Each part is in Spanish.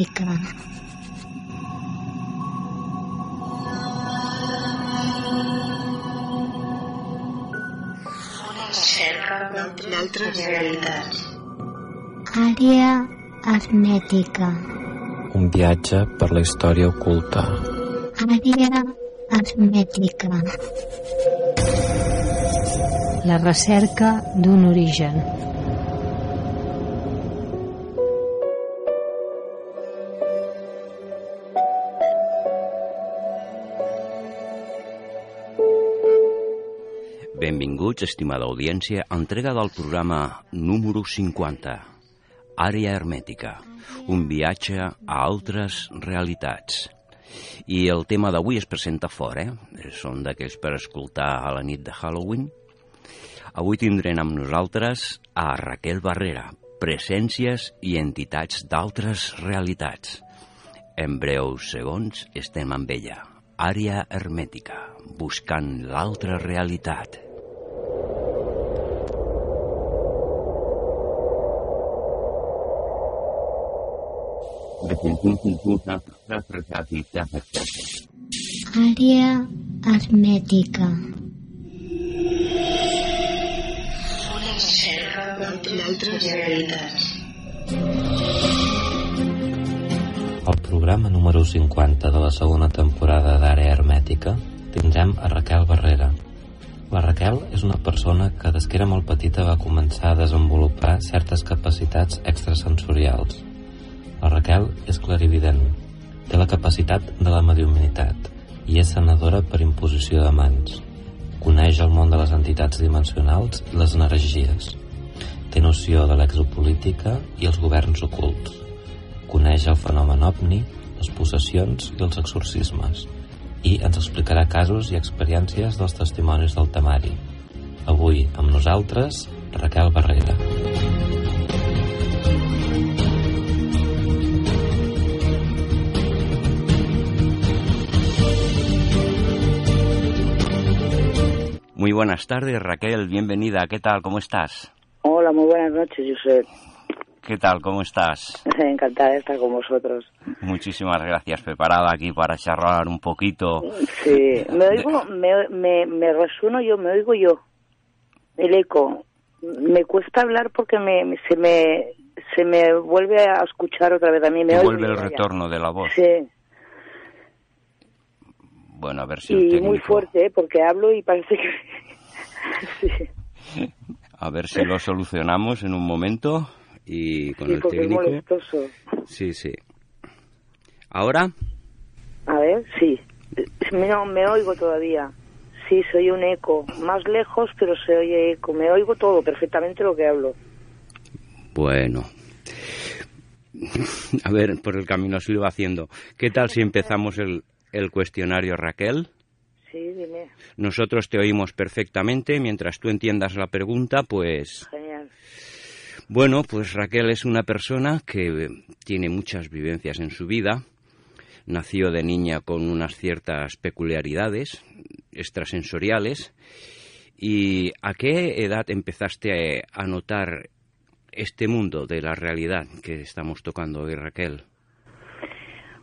Aritmètrica. cerca d'altres realitats. Àrea hermètica. Un viatge per la història oculta. Àrea hermètrica. La recerca d'un origen. Benvinguts, estimada audiència, a entrega del programa número 50, Àrea Hermètica, un viatge a altres realitats. I el tema d'avui es presenta fora, eh? Són d'aquells per escoltar a la nit de Halloween. Avui tindrem amb nosaltres a Raquel Barrera, presències i entitats d'altres realitats. En breus segons estem amb ella. Àrea hermètica, buscant l'altra realitat. Àrea hermètica. Una cerca d'altres realitats. Al programa número 50 de la segona temporada d'Àrea Hermètica tindrem a Raquel Barrera. La Raquel és una persona que des que era molt petita va començar a desenvolupar certes capacitats extrasensorials. La Raquel és clarivident, té la capacitat de la mediuminitat i és sanadora per imposició de mans. Coneix el món de les entitats dimensionals i les energies. Té noció de l'exopolítica i els governs ocults. Coneix el fenomen ovni, les possessions i els exorcismes i ens explicarà casos i experiències dels testimonis del temari. Avui, amb nosaltres, Raquel Barrera. Muy buenas tardes, Raquel, bienvenida. ¿Qué tal? ¿Cómo estás? Hola, muy buenas noches, Josep. ¿Qué tal? ¿Cómo estás? Encantada de estar con vosotros. Muchísimas gracias. Preparada aquí para charlar un poquito. Sí, me oigo, me, me, me resueno yo, me oigo yo. El eco. Me cuesta hablar porque me, se me se me vuelve a escuchar otra vez a mí. Me oigo vuelve el ya. retorno de la voz. Sí, Bueno, a ver si el y técnico... muy fuerte, ¿eh? porque hablo y parece que... sí, A ver si lo solucionamos en un momento y con sí, el es técnico. molestoso. Sí, sí. ¿Ahora? A ver, sí. No, me oigo todavía. Sí, soy un eco. Más lejos, pero se oye eco. Me oigo todo, perfectamente lo que hablo. Bueno. A ver, por el camino se lo iba haciendo. ¿Qué tal si empezamos el, el cuestionario, Raquel? Sí, dime. Nosotros te oímos perfectamente. Mientras tú entiendas la pregunta, pues Genial. Bueno, pues Raquel es una persona que tiene muchas vivencias en su vida. Nació de niña con unas ciertas peculiaridades extrasensoriales. ¿Y a qué edad empezaste a notar este mundo de la realidad que estamos tocando hoy, Raquel?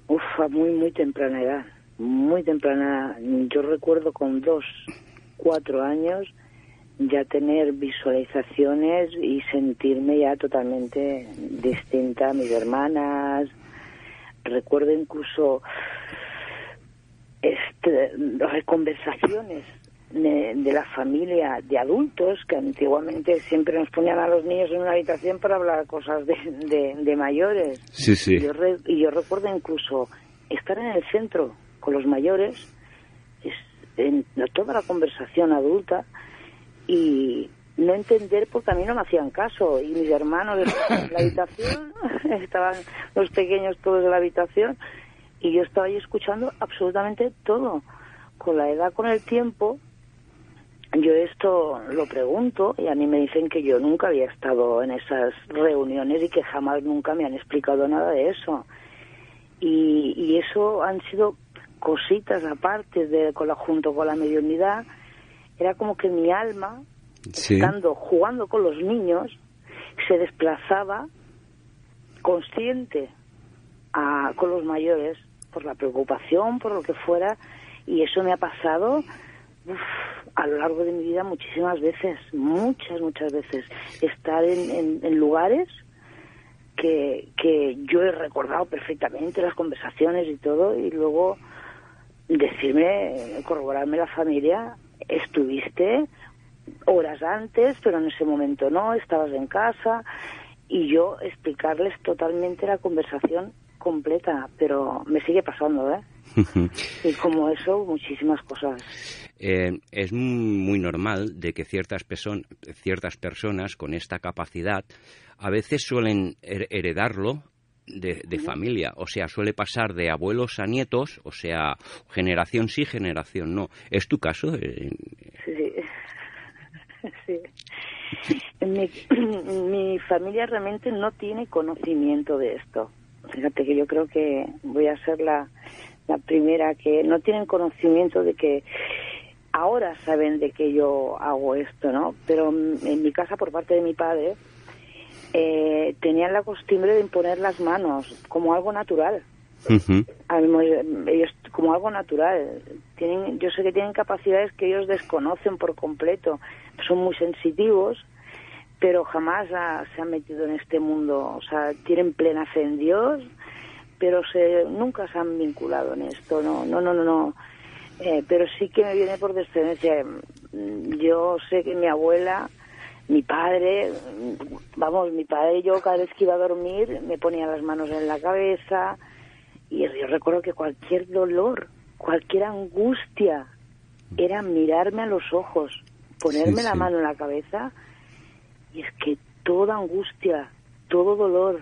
Uf, a muy, muy temprana edad. Muy temprana. Yo recuerdo con dos, cuatro años ya tener visualizaciones y sentirme ya totalmente distinta a mis hermanas. Recuerdo incluso este, conversaciones de, de la familia de adultos, que antiguamente siempre nos ponían a los niños en una habitación para hablar cosas de, de, de mayores. Sí, sí. Y yo, re- y yo recuerdo incluso estar en el centro con los mayores, es, en toda la conversación adulta, y no entender porque a mí no me hacían caso. Y mis hermanos estaban en la habitación, estaban los pequeños todos en la habitación, y yo estaba ahí escuchando absolutamente todo. Con la edad, con el tiempo, yo esto lo pregunto y a mí me dicen que yo nunca había estado en esas reuniones y que jamás nunca me han explicado nada de eso. Y, y eso han sido cositas aparte de con la, junto con la mediunidad. Era como que mi alma, Sí. estando jugando con los niños, se desplazaba consciente a- con los mayores por la preocupación, por lo que fuera, y eso me ha pasado uf, a lo largo de mi vida muchísimas veces, muchas, muchas veces. Estar en, en- en lugares que, que yo he recordado perfectamente, las conversaciones y todo, y luego decirme, corroborarme la familia, estuviste horas antes, pero en ese momento no, estabas en casa, y yo explicarles totalmente la conversación completa, pero me sigue pasando, ¿eh? Y como eso, muchísimas cosas. Eh, es muy normal de que ciertas, person- ciertas personas con esta capacidad a veces suelen her- heredarlo de, de familia, o sea, suele pasar de abuelos a nietos, o sea, generación sí, generación no. ¿Es tu caso? Eh, Sí, sí. Sí. Mi, mi familia realmente no tiene conocimiento de esto. Fíjate que yo creo que voy a ser la, la primera que no tienen conocimiento de que ahora saben de que yo hago esto, ¿no? Pero en mi casa, por parte de mi padre, eh, tenían la costumbre de imponer las manos como algo natural. Ellos como algo natural. Tienen yo sé que tienen capacidades que ellos desconocen por completo. Son muy sensitivos pero jamás ha- se han metido en este mundo. O sea tienen plena fe en Dios pero se nunca se han vinculado en esto no no no no no. Eh, pero sí que me viene por descendencia. Yo sé que mi abuela mi padre, vamos, mi padre y yo cada vez que iba a dormir me ponía las manos en la cabeza y yo recuerdo que cualquier dolor, cualquier angustia era mirarme a los ojos, ponerme Sí, la sí. mano en la cabeza y es que toda angustia, todo dolor,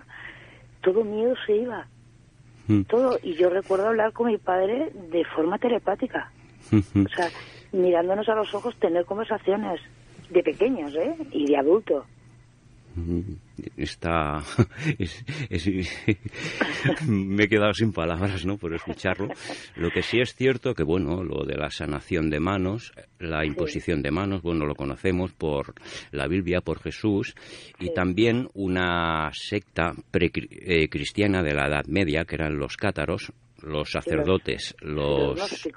todo miedo se iba, mm, todo. Y yo recuerdo hablar con mi padre de forma telepática, o sea, mirándonos a los ojos, tener conversaciones de pequeños, ¿eh? Y de adulto. Mm, Está. es- es- me he quedado sin palabras, ¿no? Por escucharlo. Lo que sí es cierto que, bueno, lo de la sanación de manos, la imposición de manos, bueno, lo conocemos por la Biblia, por Jesús, y Sí. también una secta precristiana de la Edad Media, que eran los cátaros, los sacerdotes, Los los.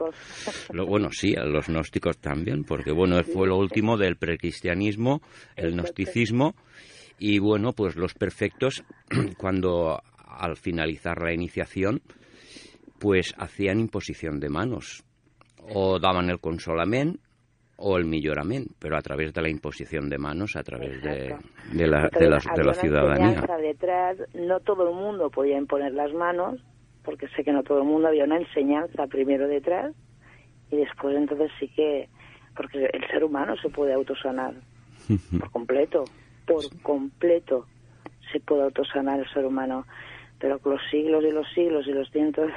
Lo- bueno, sí, a los gnósticos también, porque bueno, fue lo último del precristianismo, el gnosticismo, y bueno, pues los perfectos, cuando al finalizar la iniciación, pues hacían imposición de manos, o daban el consolament o el millorament, pero a través de la imposición de manos, a través de, la, de la, de ciudadanía. detrás, no todo el mundo podía imponer las manos, porque sé que no todo el mundo había una enseñanza primero detrás, y después entonces sí que, porque el ser humano se puede autosanar por completo, por completo se puede autosanar el ser humano, pero con los siglos y los siglos y los cientos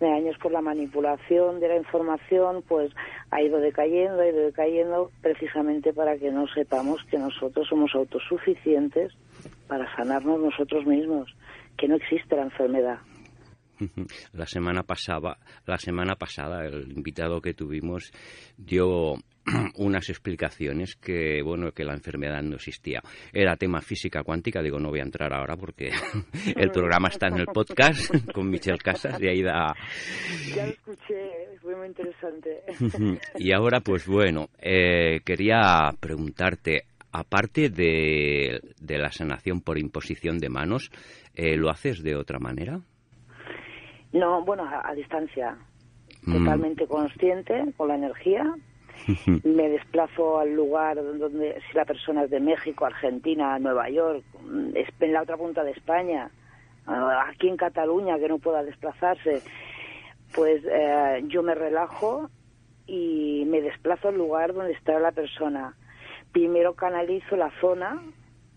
de años por la manipulación de la información, pues ha ido decayendo, ha ido decayendo precisamente para que no sepamos que nosotros somos autosuficientes para sanarnos nosotros mismos, que no existe la enfermedad. La semana pasada, la semana pasada el invitado que tuvimos dio unas explicaciones que bueno que la enfermedad no existía. Era tema física cuántica, digo no voy a entrar ahora porque el programa está en el podcast con Michelle Casas y ahí da Ya lo escuché, fue muy interesante. y ahora pues bueno eh, quería preguntarte aparte de, de la sanación por imposición de manos eh, lo haces de otra manera No, bueno, a, a distancia, Mm. totalmente consciente con la energía me desplazo al lugar donde, si la persona es de México, Argentina, Nueva York, mm, en la otra punta de España, ah, aquí en Cataluña, que no pueda desplazarse, pues eh, yo me relajo y me desplazo al lugar donde está la persona. Primero canalizo la zona,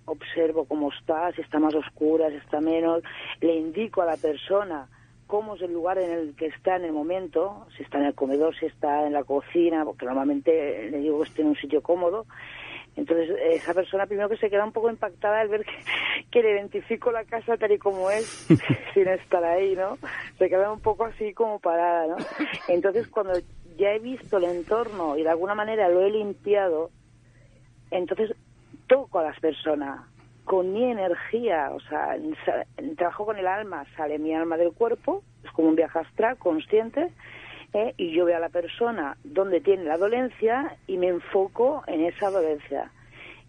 observo cómo está, si está más oscura, si está menos, le indico a la persona cómo es el lugar en el que está en el momento, si está en el comedor, si está en la cocina, porque normalmente le digo que esté en un sitio cómodo. Entonces, esa persona primero que se queda un poco impactada al ver que, que le identifico la casa tal y como es, sin estar ahí, ¿no? Se queda un poco así como parada, ¿no? Entonces, cuando ya he visto el entorno y de alguna manera lo he limpiado, entonces toco a las personas con mi energía, o sea, trabajo con el alma, sale mi alma del cuerpo, es como un viaje astral consciente, ¿eh? y yo veo a la persona donde tiene la dolencia y me enfoco en esa dolencia.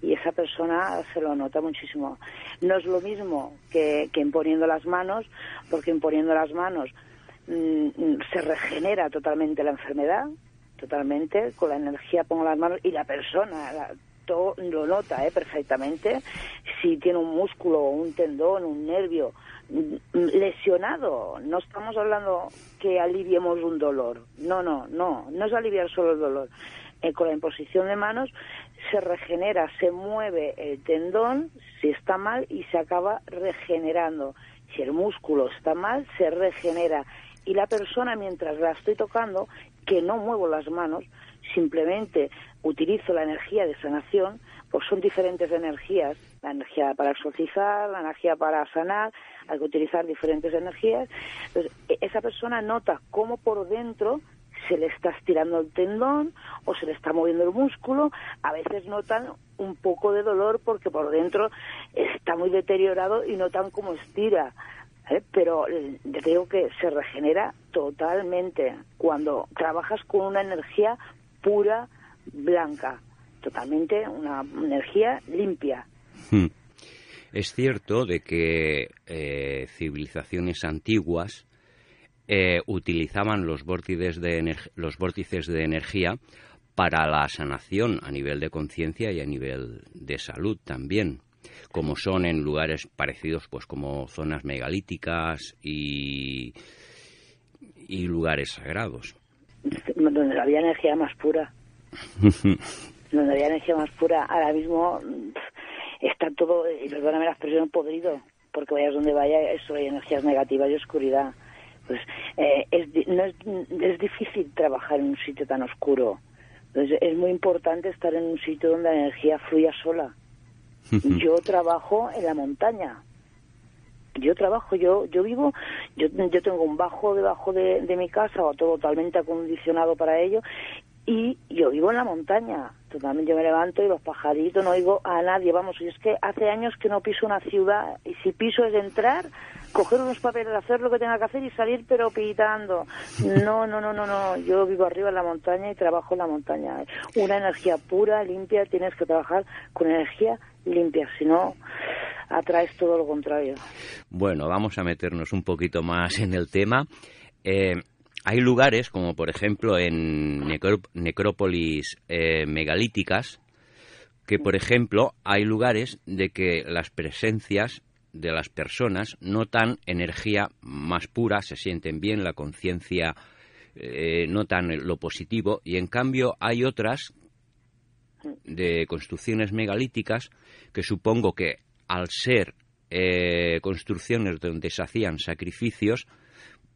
Y esa persona se lo nota muchísimo. No es lo mismo que, que imponiendo las manos, porque imponiendo las manos mm, se regenera totalmente la enfermedad, totalmente, con la energía pongo las manos y la persona, lo nota ¿eh? perfectamente si tiene un músculo, un tendón, un nervio lesionado. No estamos hablando que aliviemos un dolor. No, no, no. No es aliviar solo el dolor. Eh, con la imposición de manos se regenera, se mueve el tendón si está mal y se acaba regenerando. Si el músculo está mal, se regenera. Y la persona, mientras la estoy tocando, que no muevo las manos, simplemente utilizo la energía de sanación, pues son diferentes energías, la energía para exorcizar, la energía para sanar, hay que utilizar diferentes energías. Entonces, e-, esa persona nota cómo por dentro se le está estirando el tendón o se le está moviendo el músculo, a veces notan un poco de dolor porque por dentro está muy deteriorado y notan cómo estira. ¿eh? Pero eh, te digo que se regenera totalmente cuando trabajas con una energía pura, blanca, totalmente una energía limpia. Hmm. Es cierto de que eh, civilizaciones antiguas eh, utilizaban los vórtices, de los vórtices de energía para la sanación a nivel de conciencia y a nivel de salud también, como son en lugares parecidos pues como zonas megalíticas y, y lugares sagrados. Donde había energía más pura. donde había energía más pura, ahora mismo está todo, y perdóname la expresión, podrido, porque vayas donde vaya, eso hay energías negativas y oscuridad. Pues eh, es, no es, es difícil trabajar en un sitio tan oscuro. Entonces es muy importante estar en un sitio donde la energía fluya sola. Yo trabajo en la montaña. Yo trabajo, yo yo vivo, yo, yo tengo un bajo debajo de, de mi casa, o todo totalmente acondicionado para ello, y yo vivo en la montaña, totalmente yo me levanto y los pajaritos, no oigo a nadie, vamos, y es que hace años que no piso una ciudad y si piso es entrar, coger unos papeles, hacer lo que tenga que hacer y salir pero pitando. No, no, no, no, no, yo vivo arriba en la montaña y trabajo en la montaña. Una energía pura, limpia, tienes que trabajar con energía limpia, si no atraes todo lo contrario. Bueno, vamos a meternos un poquito más en el tema. Eh, hay lugares, como por ejemplo en necrópolis eh, megalíticas, que por ejemplo hay lugares de que las presencias de las personas notan energía más pura, se sienten bien, la conciencia eh, notan lo positivo, y en cambio hay otras de construcciones megalíticas que supongo que al ser eh, construcciones donde se hacían sacrificios,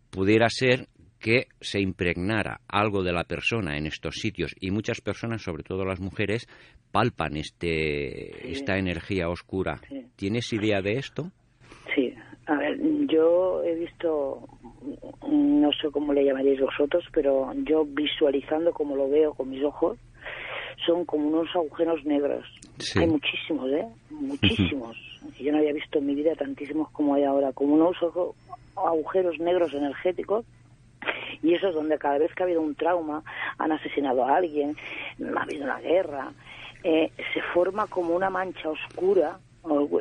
pudiera ser que se impregnara algo de la persona en estos sitios y muchas personas, sobre todo las mujeres, palpan este, esta energía oscura. ¿Tienes idea de esto? Sí, a ver, yo he visto, no sé cómo le llamaréis vosotros, pero yo visualizando como lo veo con mis ojos, son como unos agujeros negros. Hay muchísimos, ¿eh? Muchísimos. Yo no había visto en mi vida tantísimos como hay ahora, como unos agujeros negros energéticos y eso es donde cada vez que ha habido un trauma, han asesinado a alguien, ha habido una guerra, eh, se forma como una mancha oscura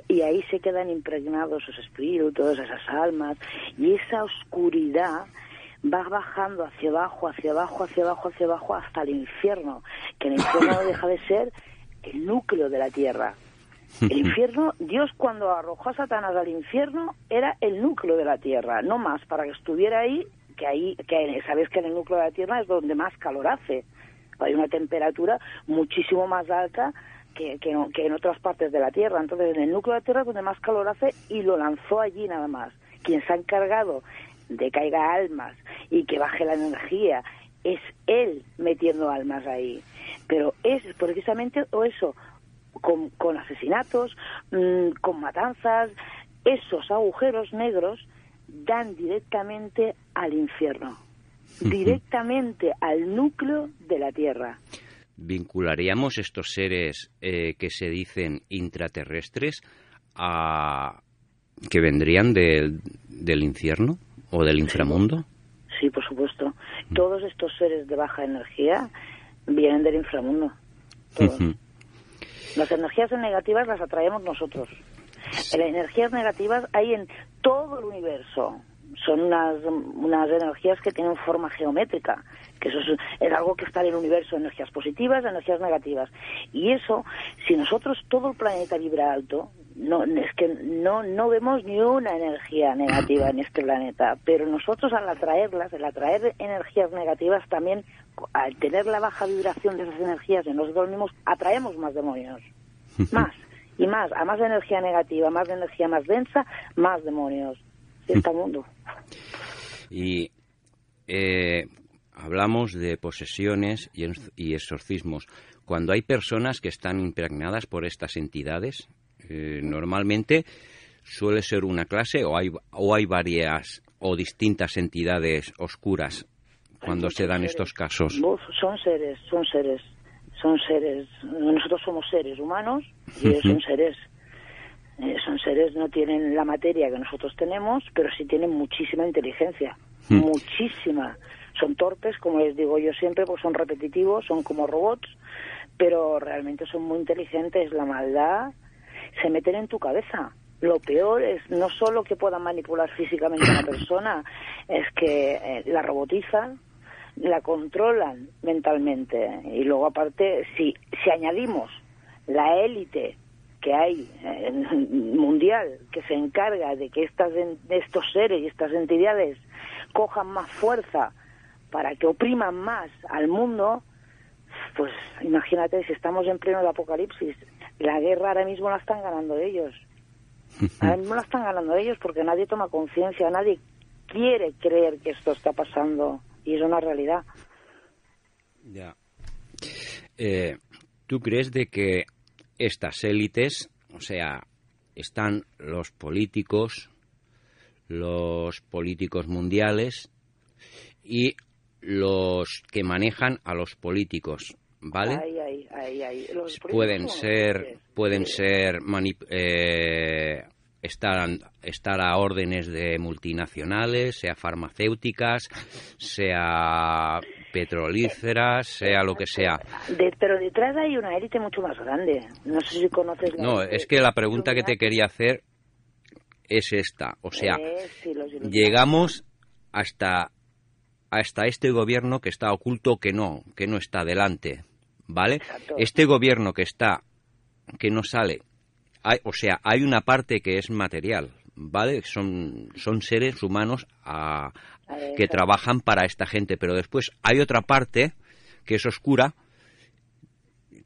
y ahí se quedan impregnados esos espíritus, esas almas, y esa oscuridad va bajando hacia abajo, hacia abajo, hacia abajo, hacia abajo, hasta el infierno, que el infierno no deja de ser el núcleo de la tierra. El infierno, Dios cuando arrojó a Satanás al infierno era el núcleo de la tierra, no más, para que estuviera ahí, que ahí, que sabes que en el núcleo de la tierra es donde más calor hace. Hay una temperatura muchísimo más alta que, que, que en otras partes de la Tierra. Entonces, en el núcleo de la Tierra es donde más calor hace y lo lanzó allí nada más. Quien se ha encargado de que haya almas y que baje la energía es él metiendo almas ahí. Pero es precisamente o eso, con, con asesinatos, mm, con matanzas, esos agujeros negros dan directamente al infierno, directamente al núcleo de la Tierra. ¿Vincularíamos estos seres eh, que se dicen intraterrestres a que vendrían del, del infierno o del inframundo? Sí, por supuesto. Todos estos seres de baja energía vienen del inframundo. Todos. Las energías negativas las atraemos nosotros. Las energías negativas hay en todo el universo. Son unas, unas energías que tienen forma geométrica, que eso es, es algo que está en el universo, energías positivas, energías negativas. Y eso, si nosotros todo el planeta vibra alto, no es que no no vemos ni una energía negativa en este planeta, pero nosotros al atraerlas, al atraer energías negativas también al tener la baja vibración de esas energías en nosotros mismos atraemos más demonios. Más y más, a más energía negativa, más energía más densa, más demonios. Sí, está el mundo. Y eh, hablamos de posesiones y, exorcismos. Cuando hay personas que están impregnadas por estas entidades, eh, normalmente suele ser una clase o hay, o hay varias o distintas entidades oscuras cuando se dan estos casos. Son seres, son seres, son seres. Nosotros somos seres humanos y ellos son seres. Eh, son seres, no tienen la materia que nosotros tenemos, pero sí tienen muchísima inteligencia, Hmm. muchísima. Son torpes, como les digo yo siempre, pues son repetitivos, son como robots, pero realmente son muy inteligentes. La maldad se meten en tu cabeza. Lo peor es no solo que puedan manipular físicamente a una persona, es que eh, la robotizan, la controlan mentalmente. Y luego, aparte, si, si añadimos la élite que hay eh, mundial que se encarga de que estas, estos seres y estas entidades cojan más fuerza para que opriman más al mundo, pues imagínate si estamos en pleno de apocalipsis. La guerra ahora mismo la están ganando ellos. Ahora mismo la están ganando ellos porque nadie toma conciencia, nadie quiere creer que esto está pasando y es una realidad. Ya. Eh, ¿Tú crees de que estas élites, o sea, están los políticos, los políticos mundiales y los que manejan a los políticos, ¿vale? Ahí, ahí, ahí. Los pueden ser pueden ser eh, estar estar a órdenes de multinacionales sea farmacéuticas sea petrolíferas sea lo que sea De- pero detrás hay una élite mucho más grande. No sé si conoces la no es que la pregunta que te quería hacer es esta o sea Eh, sí, Illuminati. llegamos hasta hasta este gobierno que está oculto que no que no está delante vale Exacto. este gobierno que está que no sale hay, o sea hay una parte que es material vale son son seres humanos a- A ver, que trabajan para esta gente pero después hay otra parte que es oscura.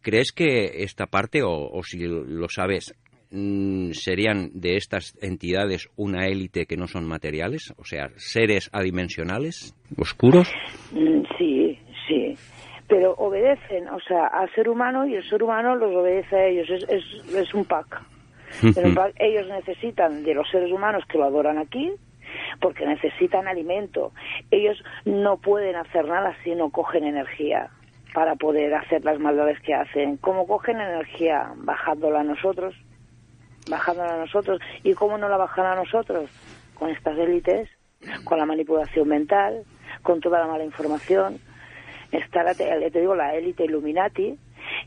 Crees que esta parte o, o si lo sabes mm, serían de estas entidades una élite que no son materiales o sea seres adimensionales oscuros. Mm, sí. Pero obedecen, o sea, al ser humano y el ser humano los obedece a ellos. Es, es, es un pack. Un pack, Ellos necesitan de los seres humanos que lo adoran aquí porque necesitan alimento. Ellos no pueden hacer nada si no cogen energía para poder hacer las maldades que hacen. ¿Cómo cogen energía? Bajándola a nosotros. Bajándola a nosotros. ¿Y cómo no la bajan a nosotros? Con estas élites, con la manipulación mental, con toda la mala información. Está la, te, te digo, la élite Illuminati,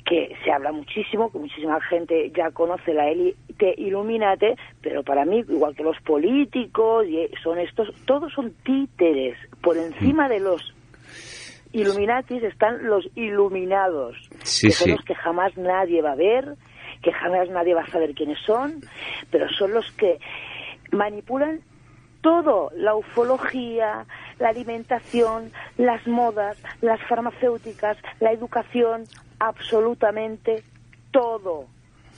que se habla muchísimo, que muchísima gente ya conoce la élite Illuminati, pero para mí, igual que los políticos, y son estos, todos son títeres. Por encima de los Illuminatis están los iluminados, Sí, que son sí. los que jamás nadie va a ver, que jamás nadie va a saber quiénes son, pero son los que manipulan todo, la ufología, la alimentación, las modas, las farmacéuticas, la educación, absolutamente todo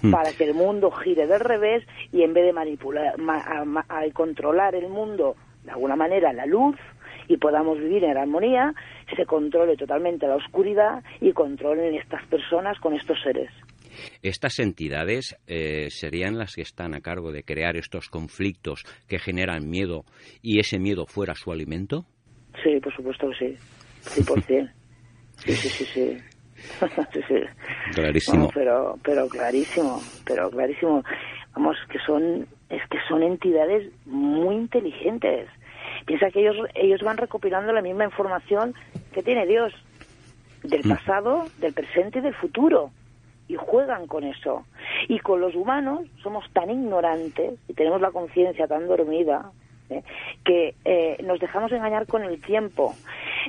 Hmm. para que el mundo gire del revés y en vez de manipular, ma- a- a controlar el mundo de alguna manera la luz y podamos vivir en armonía, se controle totalmente la oscuridad y controlen estas personas con estos seres. Estas entidades eh, serían las que están a cargo de crear estos conflictos que generan miedo y ese miedo fuera su alimento. Sí, por supuesto que sí. 100%. Sí, sí, sí, sí. sí, sí. Clarísimo. Pero, pero clarísimo, pero clarísimo. Vamos, que son, es que son entidades muy inteligentes. Piensa que ellos, ellos van recopilando la misma información que tiene Dios del Mm. pasado, del presente y del futuro. Y juegan con eso. Y con los humanos somos tan ignorantes y tenemos la conciencia tan dormida ¿eh? que eh, nos dejamos engañar con el tiempo.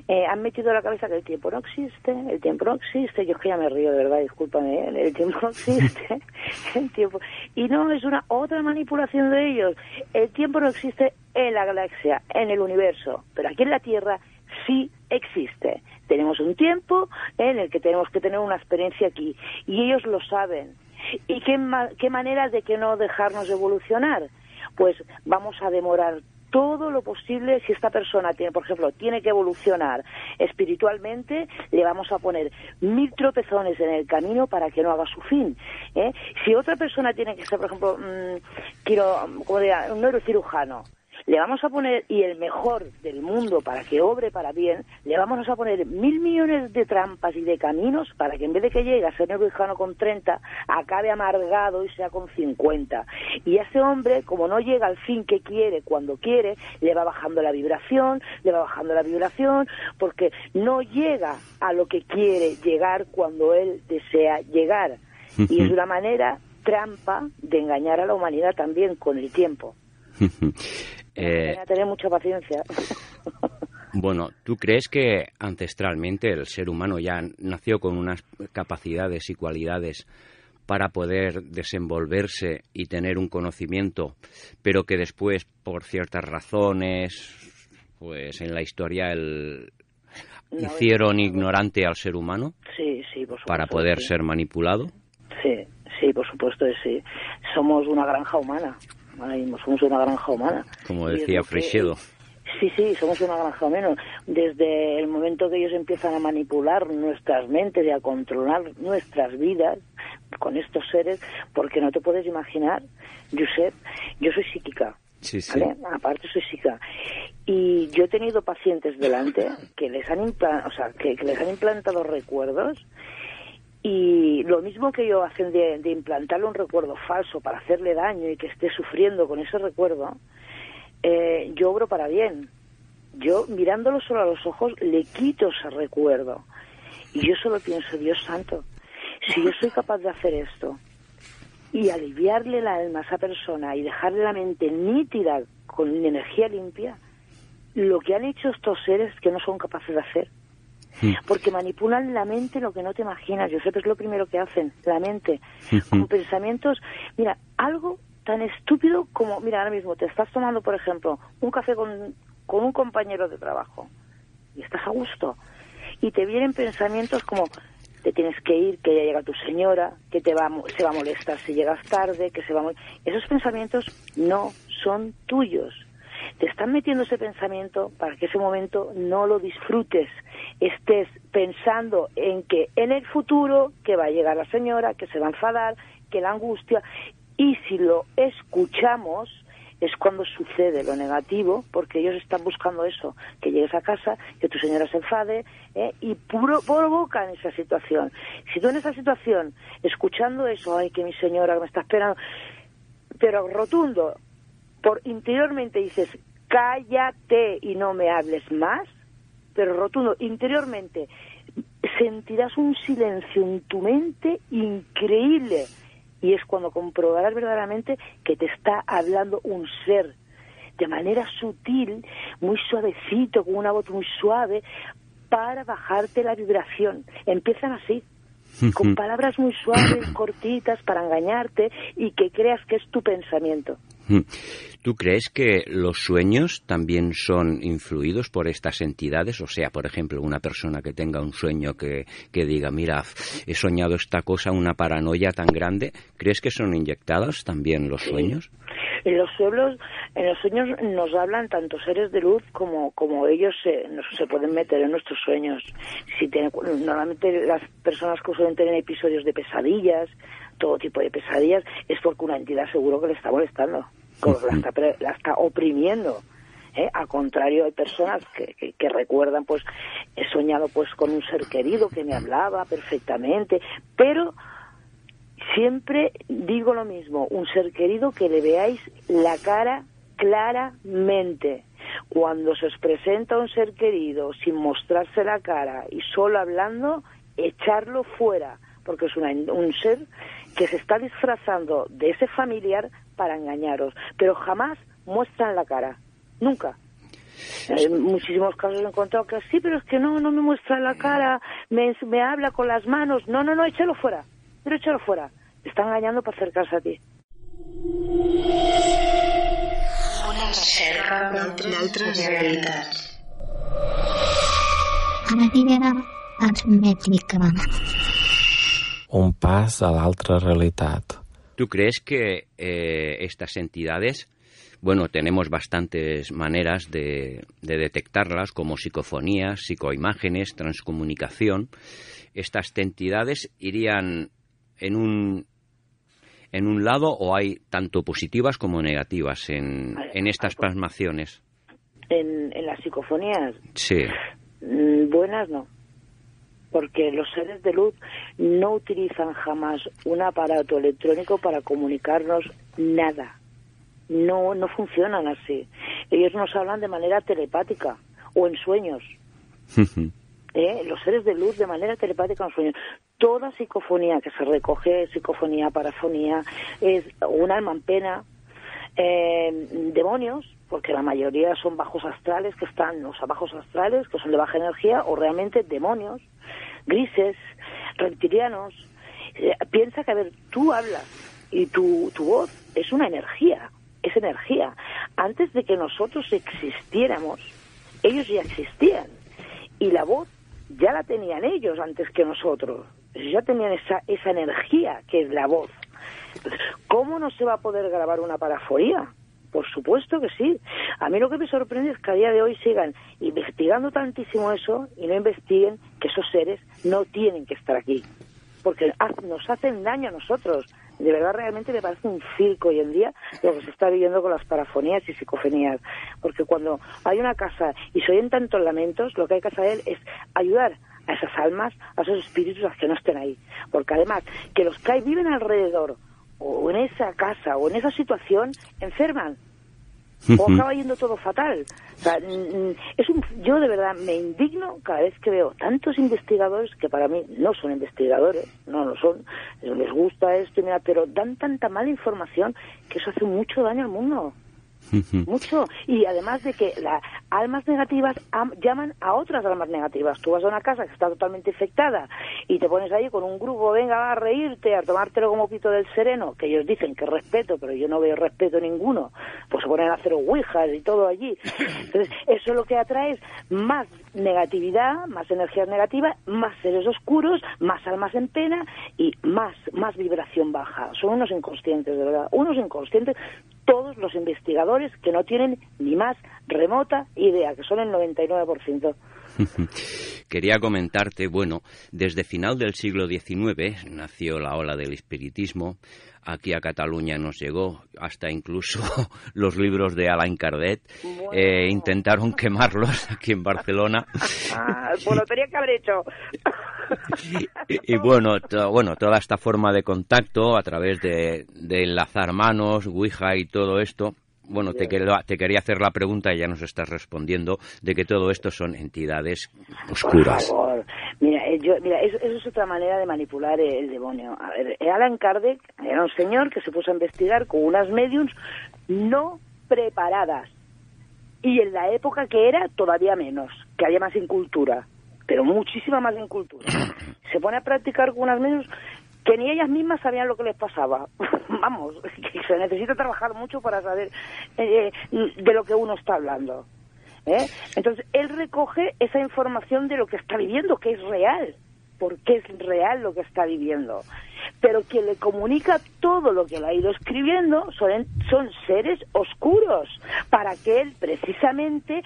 Eh, han metido en la cabeza que el tiempo no existe, el tiempo no existe. Yo es que ya me río, de verdad, discúlpame, ¿eh? el tiempo no existe. el tiempo. Y no, es una otra manipulación de ellos. El tiempo no existe en la galaxia, en el universo, pero aquí en la Tierra sí existe. Tenemos un tiempo en el que tenemos que tener una experiencia aquí y ellos lo saben. ¿Y qué, ma- qué manera de que no dejarnos evolucionar? Pues vamos a demorar todo lo posible si esta persona tiene, por ejemplo, tiene que evolucionar espiritualmente, le vamos a poner mil tropezones en el camino para que no haga su fin. ¿eh? Si otra persona tiene que ser, por ejemplo, mm, quiero, como diga, un neurocirujano, le vamos a poner, y el mejor del mundo para que obre para bien, le vamos a poner mil millones de trampas y de caminos para que en vez de que llegue a ser neurocirujano con 30, acabe amargado y sea con 50. Y a ese hombre, como no llega al fin que quiere cuando quiere, le va bajando la vibración, le va bajando la vibración, porque no llega a lo que quiere llegar cuando él desea llegar. Y es una manera trampa de engañar a la humanidad también con el tiempo. Eh, Hay que tener mucha paciencia. bueno, ¿tú crees que ancestralmente el ser humano ya nació con unas capacidades y cualidades para poder desenvolverse y tener un conocimiento, pero que después, por ciertas razones, pues en la historia el... No, hicieron ignorante al ser humano Sí, sí, por supuesto. para poder sí. ser manipulado? Sí, sí, por supuesto que sí. Somos una granja humana. Ahora mismo somos una granja humana. Como decía Freixedo. Sí, sí, somos una granja menos. Desde el momento que ellos empiezan a manipular nuestras mentes y a controlar nuestras vidas con estos seres, porque no te puedes imaginar, Josep, yo soy psíquica. Sí, sí. ¿vale? Aparte soy psíquica. Y yo he tenido pacientes delante que les han, impla- o sea, que, que les han implantado recuerdos y lo mismo que ellos hacen de, de implantarle un recuerdo falso para hacerle daño y que esté sufriendo con ese recuerdo, eh, yo obro para bien. Yo, mirándolo solo a los ojos, le quito ese recuerdo. Y yo solo pienso, Dios santo, si yo soy capaz de hacer esto y aliviarle el alma a esa persona y dejarle la mente nítida con energía limpia, lo que han hecho estos seres que no son capaces de hacer. Porque manipulan la mente lo que no te imaginas. Yo sé que es lo primero que hacen, la mente. Con pensamientos, mira, algo tan estúpido como, mira, ahora mismo te estás tomando, por ejemplo, un café con, con un compañero de trabajo y estás a gusto. Y te vienen pensamientos como, te tienes que ir, que ya llega tu señora, que te va, se va a molestar si llegas tarde, que se va a... Esos pensamientos no son tuyos. Te están metiendo ese pensamiento para que ese momento no lo disfrutes. Estés pensando en que en el futuro, que va a llegar la señora, que se va a enfadar, que la angustia. Y si lo escuchamos, es cuando sucede lo negativo, porque ellos están buscando eso, que llegues a casa, que tu señora se enfade, ¿eh? y puro- provocan esa situación. Si tú en esa situación, escuchando eso, ay, que mi señora me está esperando, pero rotundo, por interiormente dices, cállate y no me hables más, pero rotundo, interiormente, sentirás un silencio en tu mente increíble y es cuando comprobarás verdaderamente que te está hablando un ser de manera sutil, muy suavecito, con una voz muy suave, para bajarte la vibración. Empiezan así, con palabras muy suaves, cortitas, para engañarte y que creas que es tu pensamiento. ¿Tú crees que los sueños también son influidos por estas entidades? O sea, por ejemplo, una persona que tenga un sueño que, que diga, mira, he soñado esta cosa, una paranoia tan grande, ¿crees que son inyectadas también los sueños? En los sueños, en los sueños nos hablan tanto seres de luz como, como ellos se, se pueden meter en nuestros sueños. Si normalmente las personas que suelen tener episodios de pesadillas, todo tipo de pesadillas, es porque una entidad seguro que le está molestando, la, está, la está oprimiendo. ¿Eh? Al contrario, hay personas que, que, que, recuerdan, pues, he soñado pues con un ser querido que me hablaba perfectamente, pero Siempre digo lo mismo, un ser querido que le veáis la cara claramente. Cuando se os presenta un ser querido sin mostrarse la cara y solo hablando, echarlo fuera, porque es un ser que se está disfrazando de ese familiar para engañaros, pero jamás muestran la cara, nunca. En muchísimos casos he encontrado que sí, pero es que no, no me muestra la cara, me, me habla con las manos, no, no, no, échalo fuera, pero échalo fuera te están engañando para acercarse a ti. Una reserva d'altres realitats. Un pas a l'altra realitat. ¿Tú crees que eh, estas entidades, bueno, tenemos bastantes maneras de, de detectarlas, como psicofonías, psicoimágenes, transcomunicación? ¿Estas entidades irían en un en un lado o hay tanto positivas como negativas en, en estas plasmaciones? En, en las psicofonías. Sí. Mm, buenas no. Porque los seres de luz no utilizan jamás un aparato electrónico para comunicarnos nada. No, no funcionan así. Ellos nos hablan de manera telepática o en sueños. ¿Eh? los seres de luz de manera telepática en sueños toda psicofonía que se recoge, psicofonía, parafonía, es un alma en pena, eh, demonios, porque la mayoría son bajos astrales que están, los bajos astrales que son de baja energía, o realmente demonios, grises, reptilianos. Eh, piensa que, a ver, tú hablas y tu, tu voz es una energía, es energía. Antes de que nosotros existiéramos, ellos ya existían. Y la voz ya la tenían ellos antes que nosotros ya tenían esa, esa energía que es la voz. ¿Cómo no se va a poder grabar una paraforía? Por supuesto que sí. A mí lo que me sorprende es que a día de hoy sigan investigando tantísimo eso y no investiguen que esos seres no tienen que estar aquí. Porque nos hacen daño a nosotros. De verdad, realmente me parece un circo hoy en día lo que se está viviendo con las parafonías y psicofonías. Porque cuando hay una casa y se oyen tantos lamentos, lo que hay que hacer es ayudar a esas almas, a esos espíritus a que no estén ahí. Porque además, que los que viven alrededor, o en esa casa, o en esa situación, enferman. O acaba yendo todo fatal. O sea, es un, yo de verdad me indigno cada vez que veo tantos investigadores que para mí no son investigadores, no lo son, les gusta esto, mira, pero dan tanta mala información que eso hace mucho daño al mundo mucho. Y además de que las almas negativas llaman a otras almas negativas. Tú vas a una casa que está totalmente infectada y te pones ahí con un grupo, venga, a reírte, a tomártelo como pito del sereno, que ellos dicen que respeto, pero yo no veo respeto ninguno. Pues se ponen a hacer ouijas y todo allí. Entonces, eso lo que atrae es más negatividad, más energías negativas, más seres oscuros, más almas en pena y más, más vibración baja. Son unos inconscientes, de verdad. Unos inconscientes todos los investigadores que no tienen ni más remota idea, que son el 99%. Quería comentarte, bueno, desde final del siglo XIX nació la ola del espiritismo, aquí a Cataluña nos llegó, hasta incluso los libros de Alain Cardet, eh, intentaron quemarlos aquí en Barcelona. Ah, pues tenía que haber hecho. y, bueno, bueno, toda esta forma de contacto a través de, de enlazar manos, Ouija y todo esto, bueno, te, te, quería hacer la pregunta y ya nos estás respondiendo de que todo esto son entidades oscuras. Por favor, Mira, eh, yo, mira eso, eso es otra manera de manipular el demonio. A ver, eh, Alan Kardec era un señor que se puso a investigar con unas mediums no preparadas. Y en la época que era, todavía menos, que había más incultura, pero muchísima más incultura. Se pone a practicar con unas mediums que ni ellas mismas sabían lo que les pasaba. Vamos, se necesita trabajar mucho para saber eh, de lo que uno está hablando. ¿eh? Entonces, él recoge esa información de lo que está viviendo, que es real, porque es real lo que está viviendo. Pero quien le comunica todo lo que él ha ido escribiendo son, son seres oscuros, para que él precisamente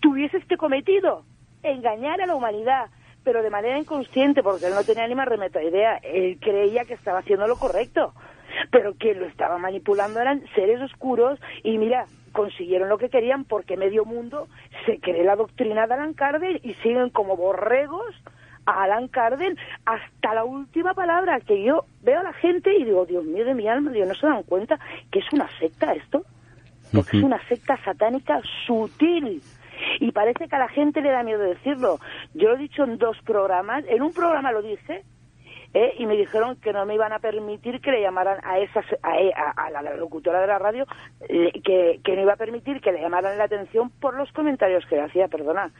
tuviese este cometido, engañar a la humanidad, pero de manera inconsciente, porque él no tenía ni más remota idea, él creía que estaba haciendo lo correcto, pero quien lo estaba manipulando eran seres oscuros y mira, consiguieron lo que querían porque medio mundo se cree la doctrina de Alan Kardec y siguen como borregos a Alan Kardec hasta la última palabra que yo veo a la gente y digo, Dios mío de mi alma, Dios, no se dan cuenta que es una secta esto, porque es una secta satánica sutil. Y parece que a la gente le da miedo decirlo. Yo lo he dicho en dos programas. En un programa lo dije, ¿eh? y me dijeron que no me iban a permitir que le llamaran a esa e, a, la, locutora de la radio que, que, no iba a permitir que le llamaran la atención por los comentarios que le hacía perdona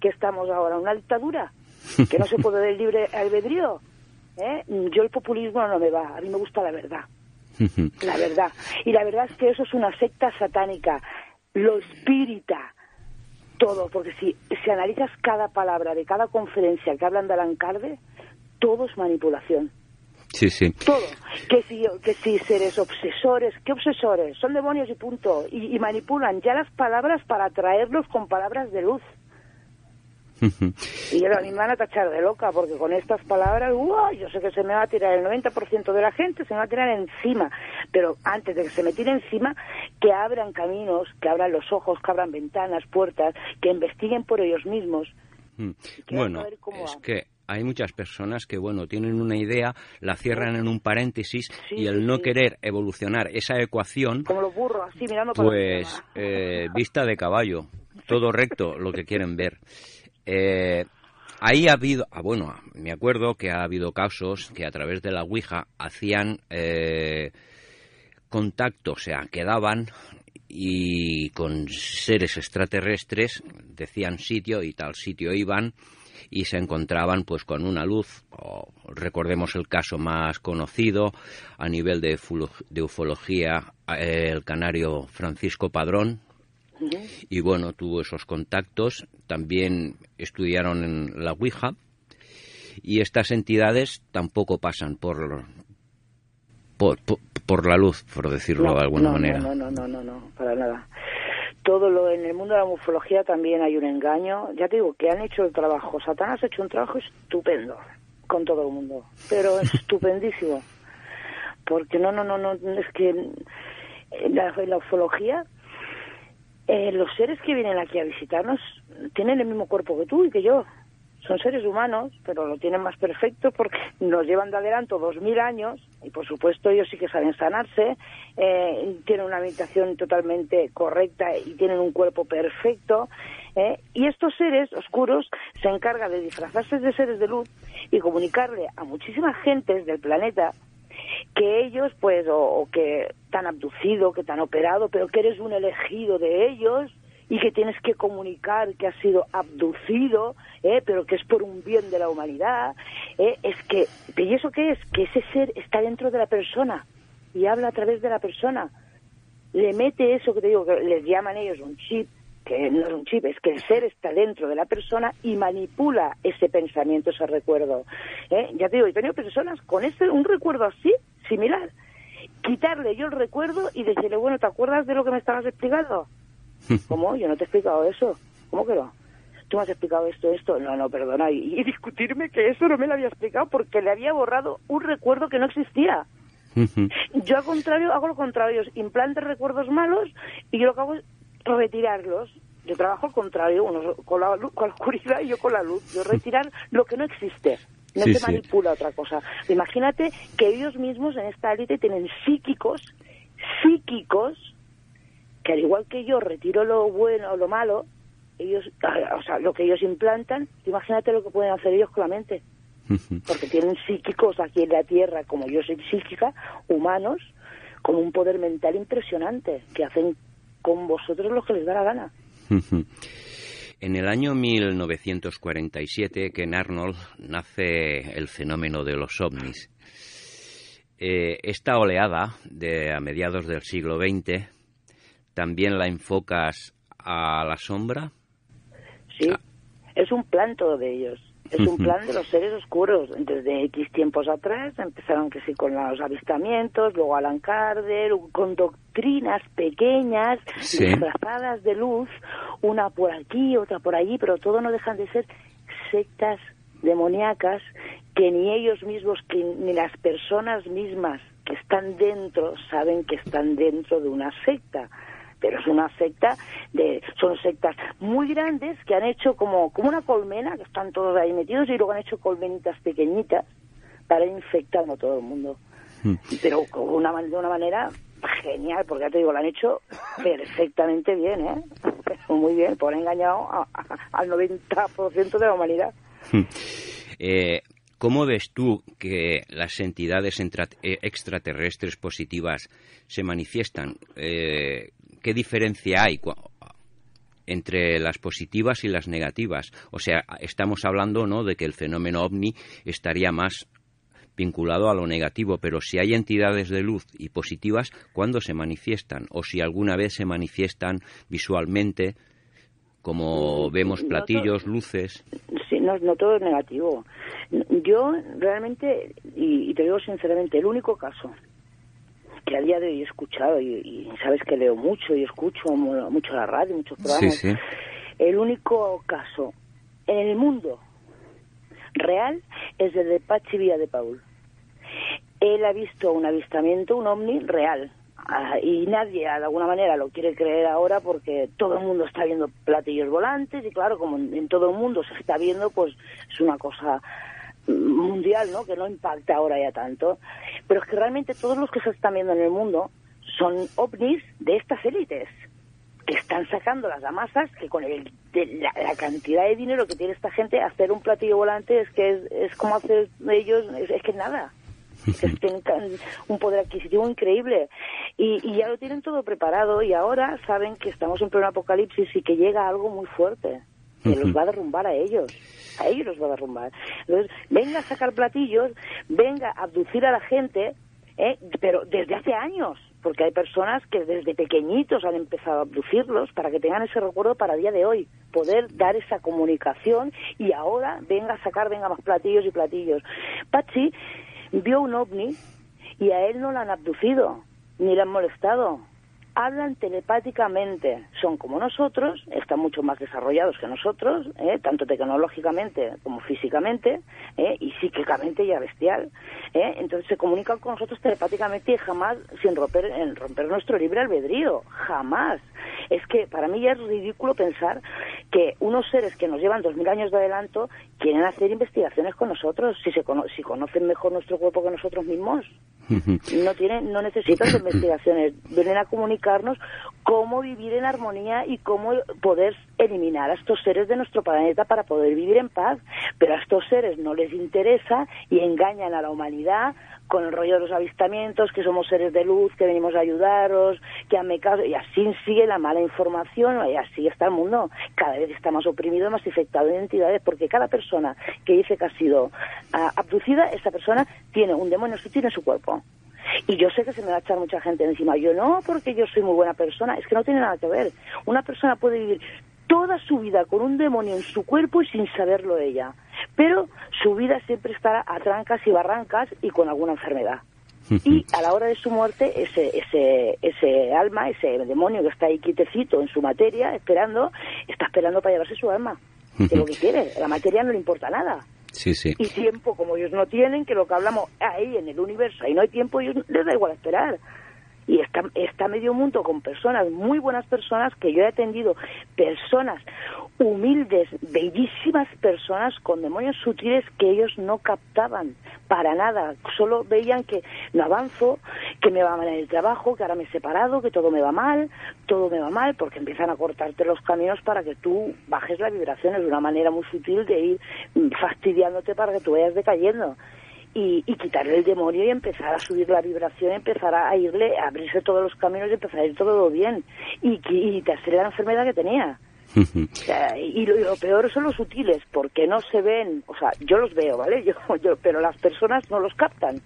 que estamos ahora una dictadura que no se puede del libre albedrío ¿eh? yo el populismo no me va a mí me gusta la verdad la verdad y la verdad es que eso es una secta satánica lo espírita todo, porque si, si analizas cada palabra de cada conferencia que hablan de Alancarde, todo es manipulación. Sí, sí. Todo. Que si, que si seres obsesores, ¿qué obsesores? Son demonios y punto. Y, manipulan ya las palabras para atraerlos con palabras de luz. y a mí me van a tachar de loca, porque con estas palabras, yo sé que se me va a tirar el 90% de la gente, se me va a tirar encima. Pero antes de que se me tire encima, que abran caminos, que abran los ojos, que abran ventanas, puertas, que investiguen por ellos mismos. Mm. Bueno, es que hay muchas personas que, bueno, tienen una idea, la cierran en un paréntesis y el no querer evolucionar esa ecuación, como los burros, así mirando pues eh, vista de caballo, todo recto, lo que quieren ver. Eh, ahí ha habido, ah, bueno, me acuerdo que ha habido casos que a través de la Ouija hacían eh, contacto, o sea, quedaban y con seres extraterrestres decían sitio y tal sitio iban y se encontraban pues con una luz recordemos el caso más conocido a nivel de, de ufología el canario Francisco Padrón y bueno tuvo esos contactos también estudiaron en la Ouija y estas entidades tampoco pasan por por, por, la luz, por decirlo de alguna manera. No, no, no, no, no, para nada todo lo en el mundo de la ufología también hay un engaño. Ya te digo que han hecho el trabajo. Satanás ha hecho un trabajo estupendo con todo el mundo, pero estupendísimo. Porque no, no, no, no, es que en la, la ufología eh, los seres que vienen aquí a visitarnos tienen el mismo cuerpo que tú y que yo son seres humanos, pero lo tienen más perfecto porque nos llevan de adelanto dos mil años y por supuesto ellos sí que saben sanarse, eh, tienen una habitación totalmente correcta y tienen un cuerpo perfecto. Eh, y estos seres oscuros se encargan de disfrazarse de seres de luz y comunicarle a muchísimas gentes del planeta que ellos, pues, o, que te han abducido, que te han operado, pero que eres un elegido de ellos, y que tienes que comunicar que has sido abducido, ¿eh? pero que es por un bien de la humanidad, ¿eh? es que, ¿y eso qué es? Que ese ser está dentro de la persona y habla a través de la persona. Le mete eso que te digo, que les llaman ellos un chip, que no es un chip, es que el ser está dentro de la persona y manipula ese pensamiento, ese recuerdo. ¿eh? Ya te digo, he tenido personas con ese, un recuerdo así, similar, quitarle yo el recuerdo y decirle, bueno, ¿te acuerdas de lo que me estabas explicando? ¿Cómo? Yo no te he explicado eso. ¿Cómo que no? Tú me has explicado esto, esto. No, no, perdona. Y, discutirme que eso no me lo había explicado porque le había borrado un recuerdo que no existía. yo al contrario, hago lo contrario. Implante recuerdos malos y yo lo que hago es retirarlos. Yo trabajo al contrario, uno con la, con la oscuridad y yo con la luz. Yo retirar lo que no existe. No se manipula otra cosa. Imagínate que ellos mismos en esta élite tienen psíquicos, psíquicos, que al igual que yo retiro lo bueno o lo malo, ellos, o sea, lo que ellos implantan, imagínate lo que pueden hacer ellos con la mente. Porque tienen psíquicos aquí en la Tierra, como yo soy psíquica, humanos, con un poder mental impresionante, que hacen con vosotros lo que les da la gana. En el año 1947, que en Arnold nace el fenómeno de los ovnis. Eh, esta oleada de a mediados del siglo XX también la enfocas a la sombra. Sí, es un plan todo de ellos. Es un plan de los seres oscuros. Desde X tiempos atrás empezaron que sí con los avistamientos, luego Alan Kardec, con doctrinas pequeñas, disfrazadas de luz, una por aquí, otra por allí, pero todo no dejan de ser sectas demoníacas que ni ellos mismos, que ni las personas mismas que están dentro saben que están dentro de una secta pero es una secta de son sectas muy grandes que han hecho como como una colmena que están todos ahí metidos y luego han hecho colmenitas pequeñitas para infectar a todo el mundo. Hmm. pero con una de una manera genial porque ya te digo lo han hecho perfectamente bien eh muy bien por engañado al 90% de la humanidad. Eh, ¿Cómo ves tú que las entidades eh, extraterrestres positivas se manifiestan? Eh, ¿qué diferencia hay entre las positivas y las negativas? O sea, estamos hablando ¿no? de que el fenómeno ovni estaría más vinculado a lo negativo, pero si hay entidades de luz y positivas, ¿cuándo se manifiestan? O si alguna vez se manifiestan visualmente, como vemos platillos, luces. No, no todo es negativo. Yo realmente, y te digo sinceramente, el único caso que a día de hoy he escuchado y, sabes que leo mucho y escucho mucho la radio, muchos programas. El único caso en el mundo real es el de Pachi Villa de Paul. Él ha visto un avistamiento, un ovni real, y nadie de alguna manera lo quiere creer ahora porque todo el mundo está viendo platillos volantes y claro, como en todo el mundo se está viendo, pues es una cosa mundial, ¿no? Que no impacta ahora ya tanto. Pero es que realmente todos los que se están viendo en el mundo son ovnis de estas élites que están sacando las damasas que con el, la, cantidad de dinero que tiene esta gente hacer un platillo volante es que es, como hacer ellos es, que nada es tienen un poder adquisitivo increíble y, y, ya lo tienen todo preparado y ahora saben que estamos en pleno apocalipsis y que llega algo muy fuerte que los va a derrumbar a ellos a ellos los va a derrumbar. Entonces, venga a sacar platillos, venga a abducir a la gente, ¿eh? pero desde hace años, porque hay personas que desde pequeñitos han empezado a abducirlos para que tengan ese recuerdo para el día de hoy, poder dar esa comunicación y ahora venga a sacar, venga más platillos y platillos. Pachi vio un ovni y a él no lo han abducido, ni le han molestado, hablan telepáticamente, son como nosotros, están mucho más desarrollados que nosotros, ¿eh? tanto tecnológicamente como físicamente, ¿eh? y psíquicamente ya bestial. ¿eh? Entonces se comunican con nosotros telepáticamente y jamás sin romper, en romper nuestro libre albedrío, jamás. Es que para mí ya es ridículo pensar que unos seres que nos llevan dos mil años de adelanto quieren hacer investigaciones con nosotros, si, se si conocen mejor nuestro cuerpo que nosotros mismos. No tienen, no necesitan investigaciones, vienen a comunicarnos cómo vivir en armonía y cómo poder eliminar a estos seres de nuestro planeta para poder vivir en paz. Pero a estos seres no les interesa y engañan a la humanidad con el rollo de los avistamientos, que somos seres de luz, que venimos a ayudaros, que han mecado, y así sigue la mala información, y así está el mundo. Cada vez está más oprimido, más infectado de entidades, porque cada persona que dice que ha sido ah, abducida, esa persona tiene un demonio sutil en su cuerpo. Y yo sé que se me va a echar mucha gente encima. Yo no, porque yo soy muy buena persona. Es que no tiene nada que ver. Una persona puede vivir toda su vida con un demonio en su cuerpo y sin saberlo ella. Pero su vida siempre estará a trancas y barrancas y con alguna enfermedad. Y a la hora de su muerte, ese, ese, ese alma, ese demonio que está ahí quitecito en su materia, esperando, está esperando para llevarse su alma. Que lo que quiere, la materia no le importa nada. Y tiempo, como ellos no tienen, que lo que hablamos ahí en el universo, ahí no hay tiempo, ellos les da igual esperar. y está, está medio mundo con personas, muy buenas personas, que yo he atendido, personas humildes, bellísimas personas con demonios sutiles que ellos no captaban para nada, solo veían que no avanzo, que me va mal en el trabajo, que ahora me he separado, que todo me va mal, todo me va mal, porque empiezan a cortarte los caminos para que tú bajes la vibración, es una manera muy sutil de ir fastidiándote para que tú vayas decayendo y, y, quitarle el demonio y empezar a subir la vibración, empezar a irle, a abrirse todos los caminos y empezar a ir todo bien y, y quitarse la enfermedad que tenía. Y, lo, peor son los sutiles, porque no se ven, o sea, yo los veo, ¿vale? Yo, yo, pero las personas no los captan.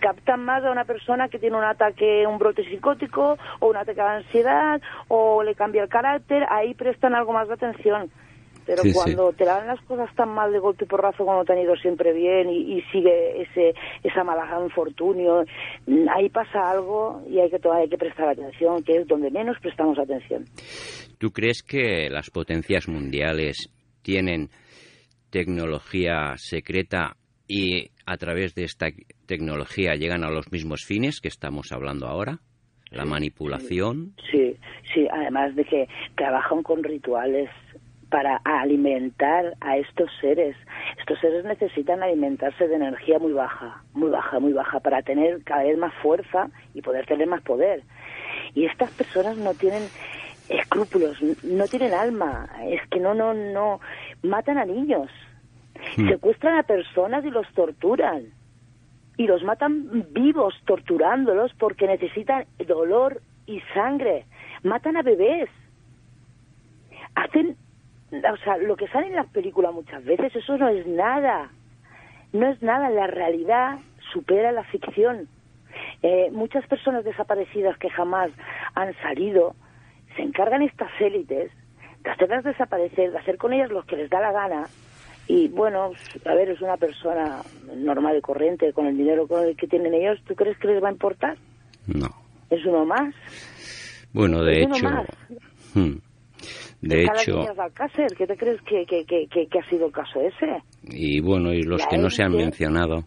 Captan más a una persona que tiene un ataque, un brote psicótico, o un ataque de ansiedad, o le cambia el carácter, ahí prestan algo más de atención pero Sí, cuando te dan las cosas tan mal de golpe y porrazo como te han ido siempre bien y, y sigue ese esa mala infortunio, mm, ahí pasa algo y hay que hay que prestar atención, que es donde menos prestamos atención. ¿Tú crees que las potencias mundiales tienen tecnología secreta y a través de esta tecnología llegan a los mismos fines que estamos hablando ahora? La manipulación. Sí, sí, además de que trabajan con rituales para alimentar a estos seres. Estos seres necesitan alimentarse de energía muy baja, muy baja, muy baja, para tener cada vez más fuerza y poder tener más poder. Y estas personas no tienen escrúpulos, no tienen alma, es que no, no, no, matan a niños, Hmm. secuestran a personas y los torturan. Y los matan vivos, torturándolos porque necesitan dolor y sangre. Matan a bebés. Hacen o sea, lo que sale en las películas muchas veces, eso no es nada. No es nada. La realidad supera la ficción. Eh, muchas personas desaparecidas que jamás han salido, se encargan estas élites de hacerlas desaparecer, de hacer con ellas lo que les da la gana. Y bueno, a ver, es una persona normal y corriente, con el dinero que tienen ellos, ¿tú crees que les va a importar? No. Es uno más. Bueno, de es uno hecho. más. hmm, De hecho, de Alcácer, ¿qué te crees que, que, que, que, ha sido el caso ese? y bueno, y los La que no se han mencionado.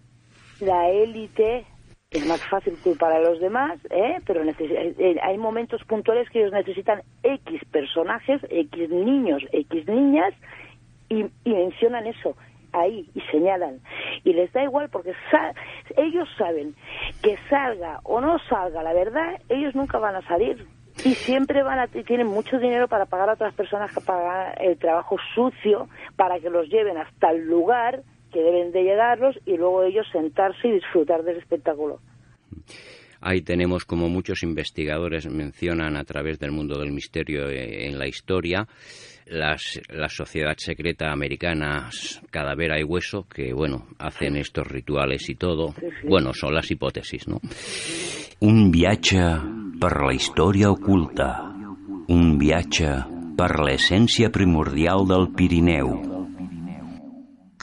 la élite es más fácil culpar a los demás, ¿eh? pero eh, eh, hay momentos puntuales que ellos necesitan X personajes, X niños, X niñas, y, y mencionan eso ahí y señalan. Y les da igual porque sa- ellos saben que salga o no salga la verdad, ellos nunca van a salir. Y siempre van a, tienen mucho dinero para pagar a otras personas que pagan el trabajo sucio para que los lleven hasta el lugar que deben de llegarlos y luego ellos sentarse y disfrutar del espectáculo. Ahí tenemos, como muchos investigadores mencionan a través del mundo del misterio eh, en la historia, las, la sociedad secreta americana Cadavera y Hueso, que, bueno, hacen estos rituales y todo. Bueno, son las hipótesis, ¿no? Un viatge per la història oculta. Un viatge per l'essència primordial del Pirineu.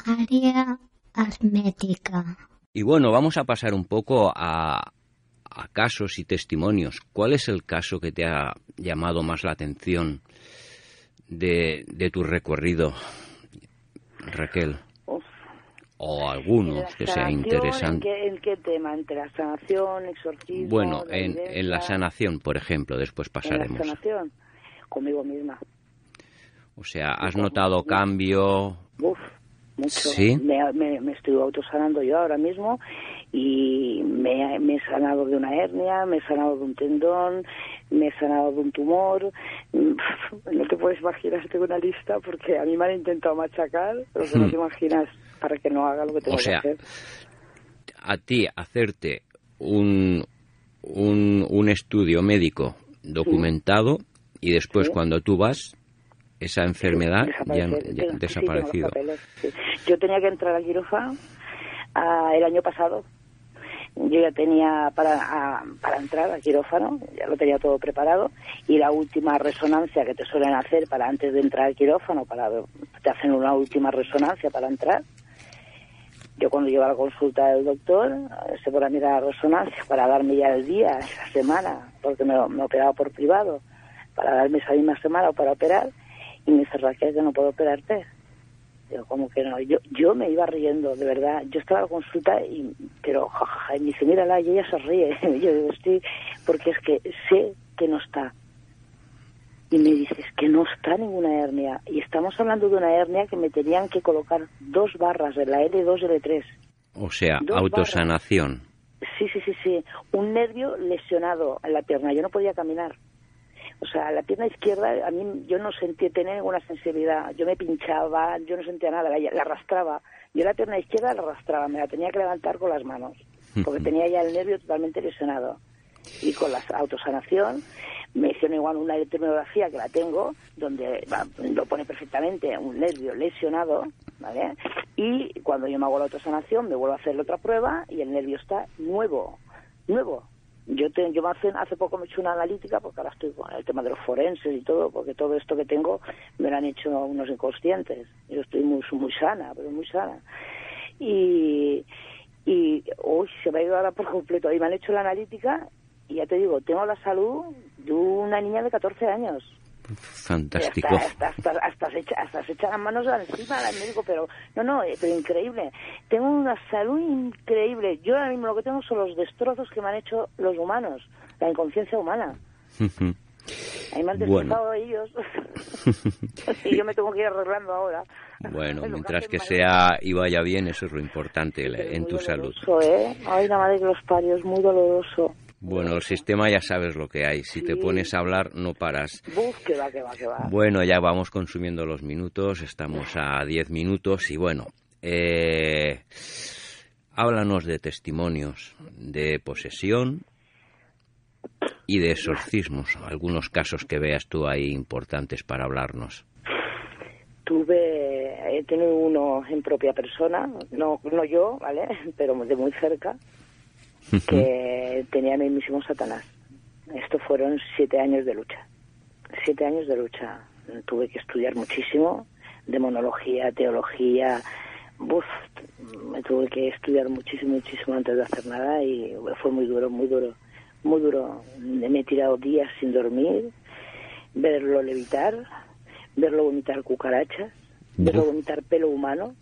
Área asmética. Y bueno, vamos a pasar un poco a, a casos y testimonios. ¿Cuál es el caso que te ha llamado más la atención de, de tu recorrido, Raquel? O ¿La algunos que sea interesante. ¿en qué, ¿En qué tema? ¿Entre la sanación, exorcismo? Bueno, la en, en la sanación, por ejemplo, después En la pasaremos. sanación, conmigo misma. O sea, ¿has notado cambio? Uf, mucho. ¿Sí? Me, me, me estoy autosanando yo ahora mismo y me, me he sanado de una hernia, me he sanado de un tendón, me he sanado de un tumor. No te puedes imaginar, tengo una lista porque a mí me han intentado machacar, pero que no te imaginas para que no haga lo que tengo. O sea, que hacer. a ti hacerte un, un, un estudio médico documentado y después Sí. cuando tú vas, esa enfermedad ya, ya Tengo- desaparecido. papeles. Yo tenía que entrar al quirófano ah, el año pasado. Yo ya tenía para, ah, para entrar al quirófano, ya lo tenía todo preparado, y la última resonancia que te suelen hacer para antes de entrar al quirófano, para te hacen una última resonancia para entrar. Yo cuando llego a la consulta del doctor, eh, se pone a mirar la resonancia para darme ya el día, esa semana, porque me, me operaba por privado, para darme esa misma semana o para operar, y me dice Raquel que no puedo operarte. Digo, ¿cómo que no? Yo, yo me iba riendo, de verdad. Yo estaba a la consulta, y, pero jajaja, y me dice, mírala, y ella se ríe. yo digo, sí, porque es que sé que no está. Y me dices que no está ninguna hernia. Y estamos hablando de una hernia que me tenían que colocar dos barras de la L2 y L3. O sea, autosanación. Sí, sí, sí, sí. Un nervio lesionado en la pierna. Yo no podía caminar. O sea, la pierna izquierda, a mí yo no sentía tener ninguna sensibilidad. Yo me pinchaba, yo no sentía nada, la, la, arrastraba. Yo la pierna izquierda la arrastraba, me la tenía que levantar con las manos, porque tenía ya el nervio totalmente lesionado. Y con la autosanación me hicieron igual una electromiografía que la tengo, donde lo pone perfectamente un nervio lesionado, ¿vale? Y cuando yo me hago la autosanación, me vuelvo a hacer otra prueba y el nervio está nuevo, nuevo. Yo, te, yo hace, hace poco me he hecho una analítica porque ahora estoy con el tema de los forenses y todo, porque todo esto que tengo me lo han hecho unos inconscientes. Yo estoy muy, muy sana, pero muy sana. Y, y uy, se me ha ido ahora por completo. Y me han hecho la analítica y ya te digo, tengo la salud de una niña de 14 años. Fantástico. Hasta, hasta, hasta, se echa, hasta se echa las manos encima del médico, pero no, no, eh, pero increíble. Tengo una salud increíble. Yo ahora mismo lo que tengo son los destrozos que me han hecho los humanos, la inconsciencia humana. Ahí me han destrozado ellos. y yo me tengo que ir arreglando ahora. Bueno, mientras que sea y vaya bien, eso es lo importante en tu salud. ¿eh? Ay, la madre de los parios, muy doloroso. Bueno, el sistema ya sabes lo que hay. Si te pones a hablar, no paras. Buf, que va, que va, que va. Bueno, ya vamos consumiendo los minutos. Estamos a 10 minutos y bueno, eh, háblanos de testimonios de posesión y de exorcismos. Algunos casos que veas tú ahí importantes para hablarnos. Tuve, he tenido uno en propia persona, no, no yo, ¿vale? Pero de muy cerca que tenía mismísimo Satanás. Esto fueron siete años de lucha. Siete años de lucha. Tuve que estudiar muchísimo, demonología, teología. Buf, me tuve que estudiar muchísimo, muchísimo antes de hacer nada y fue muy duro, muy duro, muy duro. Me he tirado días sin dormir, verlo levitar, verlo vomitar cucarachas, verlo vomitar pelo humano,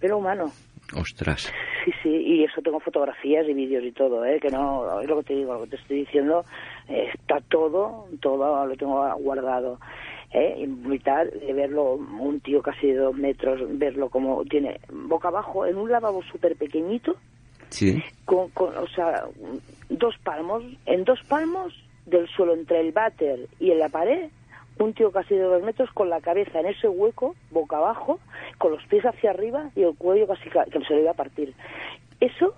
pelo humano. Ostras. Sí, sí, y eso tengo fotografías y vídeos y todo, ¿eh? que no, es lo que te digo, lo que te estoy diciendo, eh, está todo, todo lo tengo guardado. ¿eh? Y de verlo, un tío casi de dos metros, verlo como tiene boca abajo en un lavabo súper pequeñito, sí. con, con, o sea, dos palmos, en dos palmos del suelo entre el váter y en la pared, un tío casi de dos metros con la cabeza en ese hueco, boca abajo, con los pies hacia arriba y el cuello casi que se le iba a partir. Eso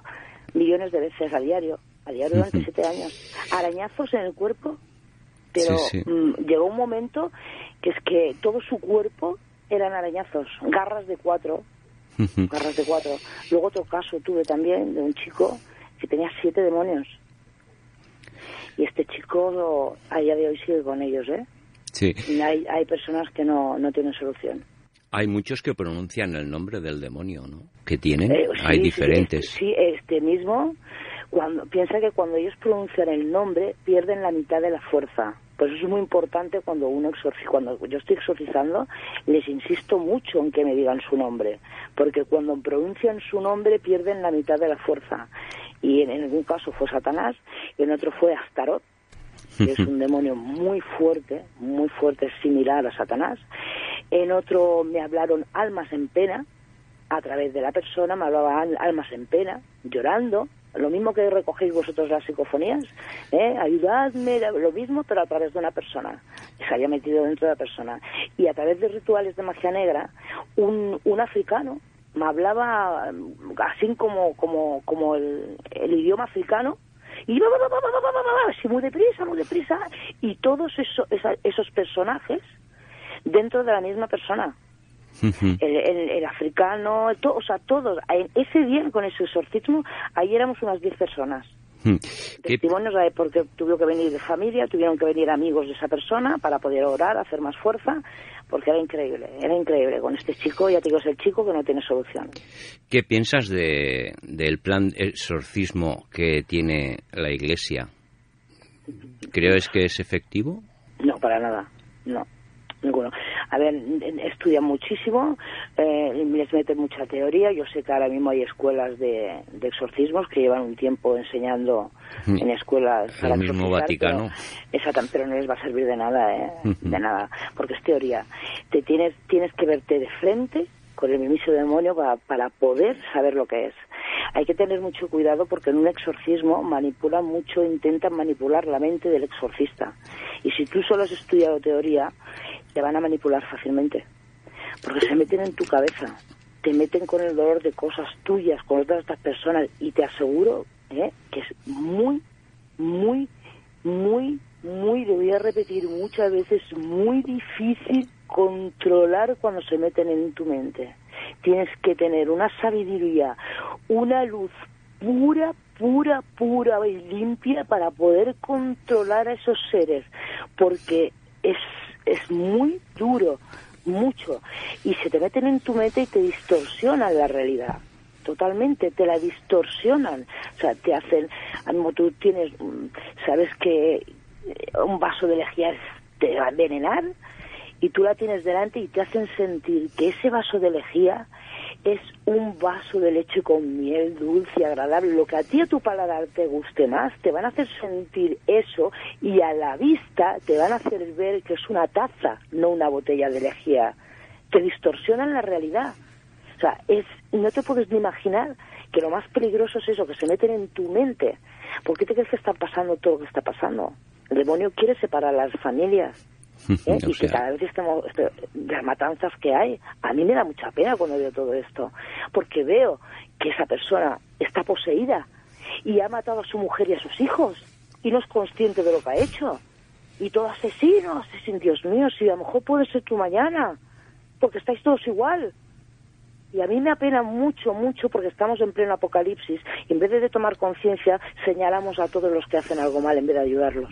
millones de veces a diario, a diario durante siete años. Arañazos en el cuerpo, pero mm, llegó un momento que es que todo su cuerpo eran arañazos, garras de cuatro, garras de cuatro. Luego otro caso tuve también de un chico que tenía siete demonios. Y este chico a día de hoy sigue con ellos, ¿eh? Sí. hay, hay personas que no, no tienen solución. Hay muchos que pronuncian el nombre del demonio, ¿no? Que tienen, eh, hay diferentes. Sí, este mismo, cuando piensa que cuando ellos pronuncian el nombre pierden la mitad de la fuerza. Pues eso es muy importante cuando uno exorciza, cuando yo estoy exorcizando, les insisto mucho en que me digan su nombre, porque cuando pronuncian su nombre pierden la mitad de la fuerza. Y en, en algún caso fue Satanás, y en otro fue Astaroth, es un demonio muy fuerte, muy fuerte, similar a Satanás. En otro me hablaron almas en pena, a través de la persona me hablaban almas en pena, llorando, lo mismo que recogéis vosotros las psicofonías, ¿eh? ayudadme, lo mismo, pero a través de una persona, se había metido dentro de la persona. Y a través de rituales de magia negra, un, un africano me hablaba así como, como, como el idioma africano, y así muy deprisa, muy deprisa, y todos esos, esos personajes dentro de la misma persona. el, africano, o sea, todos. Ese día con ese exorcismo, ahí éramos unas 10 personas. Testimonios porque tuvieron que venir familia, tuvieron que venir amigos de esa persona para poder orar, hacer más fuerza, porque era increíble, era increíble. Con este chico, ya te digo, es el chico que no tiene solución. ¿Qué piensas de, del plan exorcismo que tiene la Iglesia? ¿Crees que es efectivo? No, para nada, no, ninguno. a ver, estudian muchísimo, eh, les meten mucha teoría. Yo sé que ahora mismo hay escuelas de, de exorcismos que llevan un tiempo enseñando Mm. en escuelas. El para mismo Vaticano. Exactamente, pero no les va a servir de nada, ¿eh? Ujú. De nada, porque es teoría. Te tienes, tienes que verte de frente con el mismo demonio para, para poder saber lo que es. Hay que tener mucho cuidado porque en un exorcismo manipulan mucho, intentan manipular la mente del exorcista. Y si tú solo has estudiado teoría, te van a manipular fácilmente. Porque se meten en tu cabeza, te meten con el dolor de cosas tuyas, con otras de personas, y te aseguro ¿eh? que es muy, muy, muy, muy, lo voy a repetir muchas veces, muy difícil controlar cuando se meten en tu mente. Tienes que tener una sabiduría, una luz pura, pura, pura y limpia para poder controlar a esos seres, porque es, es muy duro, mucho, y se te meten en tu mente y te distorsionan la realidad totalmente, te la distorsionan, o sea, te hacen, como tú tienes, mm, sabes que eh, un vaso de lejía te va a envenenar y tú la tienes delante y te hacen sentir que ese vaso de lejía es un vaso de leche con miel dulce agradable. Lo que a ti a tu paladar te guste más, te van a hacer sentir eso y a la vista te van a hacer ver que es una taza, no una botella de lejía. Te distorsionan la realidad. O sea, es, no te puedes ni imaginar que lo más peligroso es eso, que se meten en tu mente. ¿Por qué te crees que está pasando todo lo que está pasando? El demonio quiere separar las familias. ¿eh? Y que cada vez estamos, las matanzas que hay, a mí me da mucha pena cuando veo todo esto, porque veo que esa persona está poseída y ha matado a su mujer y a sus hijos y no es consciente de lo que ha hecho. Y todo asesino, asesino, Dios mío, si a lo mejor puede ser tú mañana, porque estáis todos igual. Y a mí me apena mucho, mucho, porque estamos en pleno apocalipsis y en vez de tomar conciencia, señalamos a todos los que hacen algo mal en vez de ayudarlos.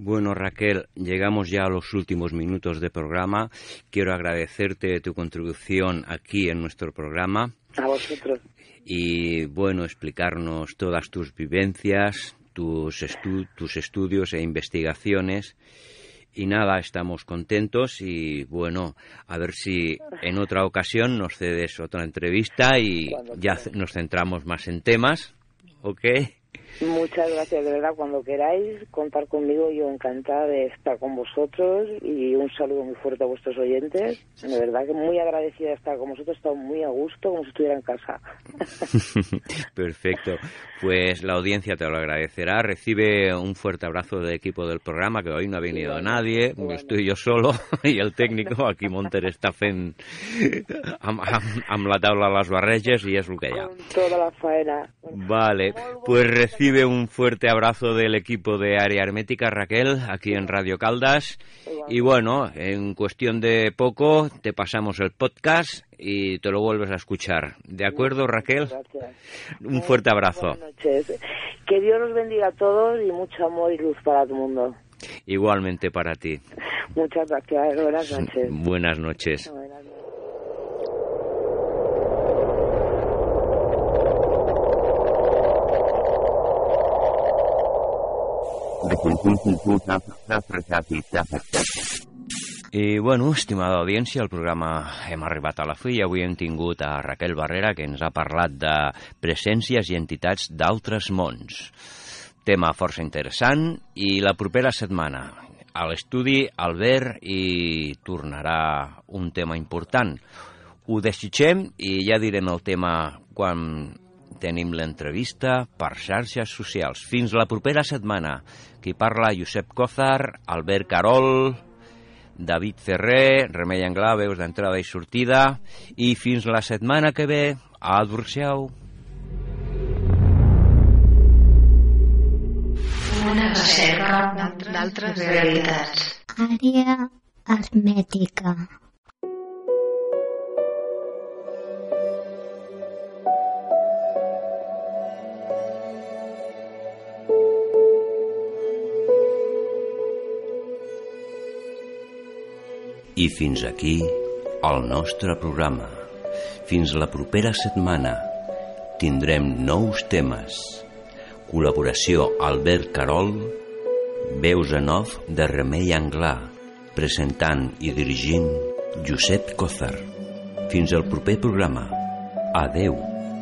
Bueno, Raquel, llegamos ya a los últimos minutos de programa. Quiero agradecerte tu contribución aquí en nuestro programa A vosotros. y, bueno, explicarnos todas tus vivencias, tus, estu- tus estudios e investigaciones. Y nada, estamos contentos y, bueno, a ver si en otra ocasión nos cedes otra entrevista y ya nos centramos más en temas, ¿ok? Muchas gracias, de verdad, cuando queráis contar conmigo, yo encantada de estar con vosotros y un saludo muy fuerte a vuestros oyentes. De verdad que muy agradecida de estar con vosotros, he estado muy a gusto, como si estuviera en casa. Perfecto. Pues la audiencia te lo agradecerá. Recibe un fuerte abrazo del equipo del programa, que hoy no ha venido nadie. Estoy yo solo i el tècnico, aquí Monter està fent amb, amb, amb la taula les barreges i és el que hi ha. La faena. Vale, pues recibe un fuerte abrazo del equipo de Área Hermética, Raquel, aquí en Radio Caldas. Y bueno, en cuestión de poco te pasamos el podcast y te lo vuelves a escuchar. ¿De acuerdo, Raquel? Gracias. Un fuerte abrazo. Buenas noches. Que Dios los bendiga a todos y mucho amor y luz para todo el mundo. Igualmente para ti. Muchas gracias. Buenas noches. Buenas noches. Noches. I, bueno, estimada audiència, el programa hem arribat a la fi i avui hem tingut a Raquel Barrera que ens ha parlat de presències i entitats d'altres mons. Tema força interessant i la propera setmana a l'estudi Albert i tornarà un tema important. Ho desitgem i ja direm el tema quan tenim l'entrevista per xarxes socials. Fins la propera setmana. Qui parla, Josep Cózar, Albert Carol, David Ferrer, Remei Anglà, veus d'entrada i sortida, i fins la setmana que ve, adversiau. Una recerca d'altres realitats. Àrea hermètica. I fins aquí el nostre programa. Fins la propera setmana tindrem nous temes. Col·laboració Albert Carol, veus en off de Remei Anglà presentant i dirigint Josep Cózar. Fins al proper programa. Adeu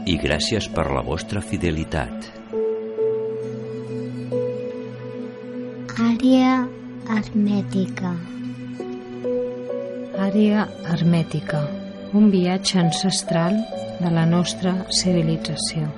i gràcies per la vostra fidelitat. Àrea hermètica. Àrea hermètica. Un viatge ancestral de la nostra civilització.